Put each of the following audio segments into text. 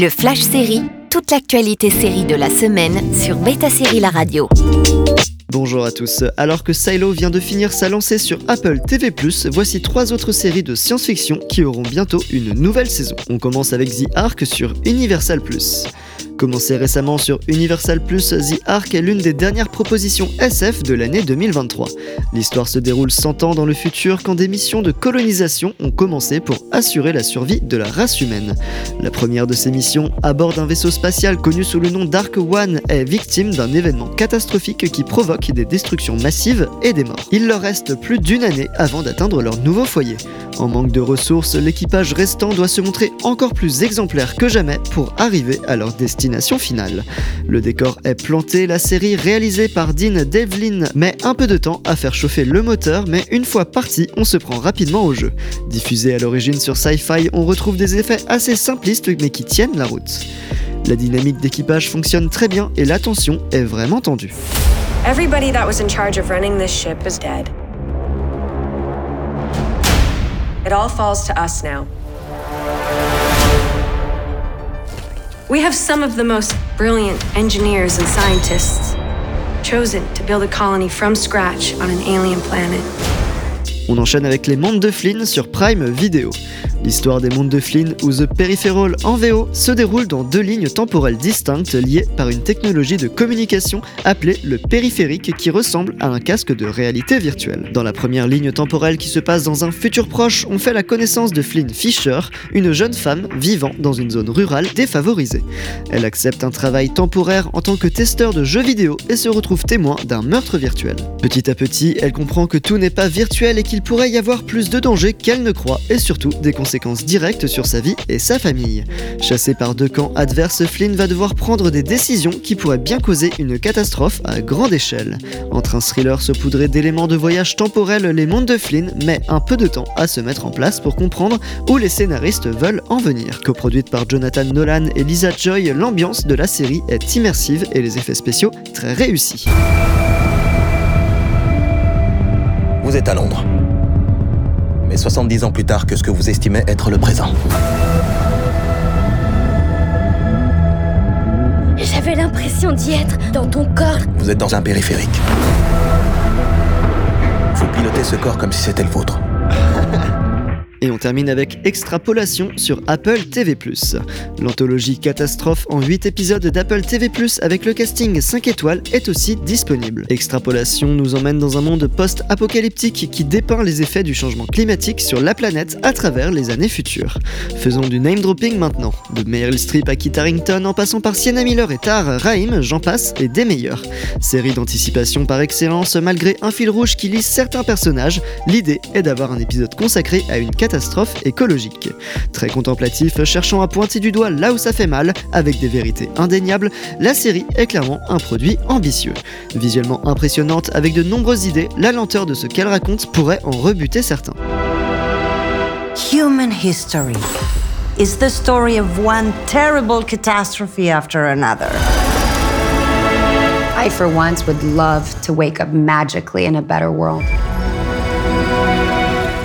Le Flash Série, toute l'actualité série de la semaine sur Beta Série La Radio. Bonjour à tous. Alors que Silo vient de finir sa lancée sur Apple TV+, voici trois autres séries de science-fiction qui auront bientôt une nouvelle saison. On commence avec The Ark sur Universal+. Commencé récemment sur Universal Plus, The Ark est l'une des dernières propositions SF de l'année 2023. L'histoire se déroule 100 ans dans le futur quand des missions de colonisation ont commencé pour assurer la survie de la race humaine. La première de ces missions, à bord d'un vaisseau spatial connu sous le nom d'Ark One, est victime d'un événement catastrophique qui provoque des destructions massives et des morts. Il leur reste plus d'une année avant d'atteindre leur nouveau foyer. En manque de ressources, l'équipage restant doit se montrer encore plus exemplaire que jamais pour arriver à leur Le décor est planté, la série réalisée par Dean Devlin met un peu de temps à faire chauffer le moteur, mais une fois parti, on se prend rapidement au jeu. Diffusé à l'origine sur Sci-Fi, on retrouve des effets assez simplistes mais qui tiennent la route. La dynamique d'équipage fonctionne très bien et la tension est vraiment tendue. Everybody that was in charge of running this ship is dead. It all falls to us now. We have some of the most brilliant engineers and scientists chosen to build a colony from scratch on an alien planet. On enchaîne avec les mondes de Flynn sur Prime Video. L'histoire des mondes de Flynn ou The Peripheral en VO se déroule dans deux lignes temporelles distinctes liées par une technologie de communication appelée le périphérique qui ressemble à un casque de réalité virtuelle. Dans la première ligne temporelle qui se passe dans un futur proche, on fait la connaissance de Flynn Fisher, une jeune femme vivant dans une zone rurale défavorisée. Elle accepte un travail temporaire en tant que testeur de jeux vidéo et se retrouve témoin d'un meurtre virtuel. Petit à petit, elle comprend que tout n'est pas virtuel et qu'il pourrait y avoir plus de dangers qu'elle ne croit et surtout des conséquences directes sur sa vie et sa famille. Chassé par deux camps adverses, Flynn va devoir prendre des décisions qui pourraient bien causer une catastrophe à grande échelle. Entre un thriller saupoudré d'éléments de voyage temporel, les mondes de Flynn met un peu de temps à se mettre en place pour comprendre où les scénaristes veulent en venir. Coproduite par Jonathan Nolan et Lisa Joy, l'ambiance de la série est immersive et les effets spéciaux très réussis. Vous êtes à Londres 70 ans plus tard que ce que vous estimez être le présent. J'avais l'impression d'y être dans ton corps. Vous êtes dans un périphérique. Vous pilotez ce corps comme si c'était le vôtre. Et on termine avec Extrapolation sur Apple TV+. L'anthologie catastrophe en 8 épisodes d'Apple TV+, avec le casting 5 étoiles, est aussi disponible. Extrapolation nous emmène dans un monde post-apocalyptique qui dépeint les effets du changement climatique sur la planète à travers les années futures. Faisons du name dropping maintenant. De Meryl Streep à Kit Harington en passant par Sienna Miller et Tar Rahim, j'en passe, et des meilleurs. Série d'anticipation par excellence, malgré un fil rouge qui lisse certains personnages, l'idée est d'avoir un épisode consacré à une catastrophe catastrophe écologique. Très contemplatif, cherchant à pointer du doigt là où ça fait mal, avec des vérités indéniables, la série est clairement un produit ambitieux. Visuellement impressionnante avec de nombreuses idées, la lenteur de ce qu'elle raconte pourrait en rebuter certains. Human history is the story of one terrible catastrophe after another. I, for once, would love to wake up magically in a better world.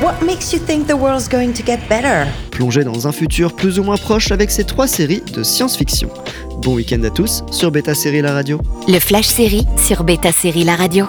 What makes you think the world's going to get better? Plongez dans un futur plus ou moins proche avec ces trois séries de science-fiction. Bon week-end à tous sur Beta Série La Radio. Le Flash Série sur Beta Série La Radio.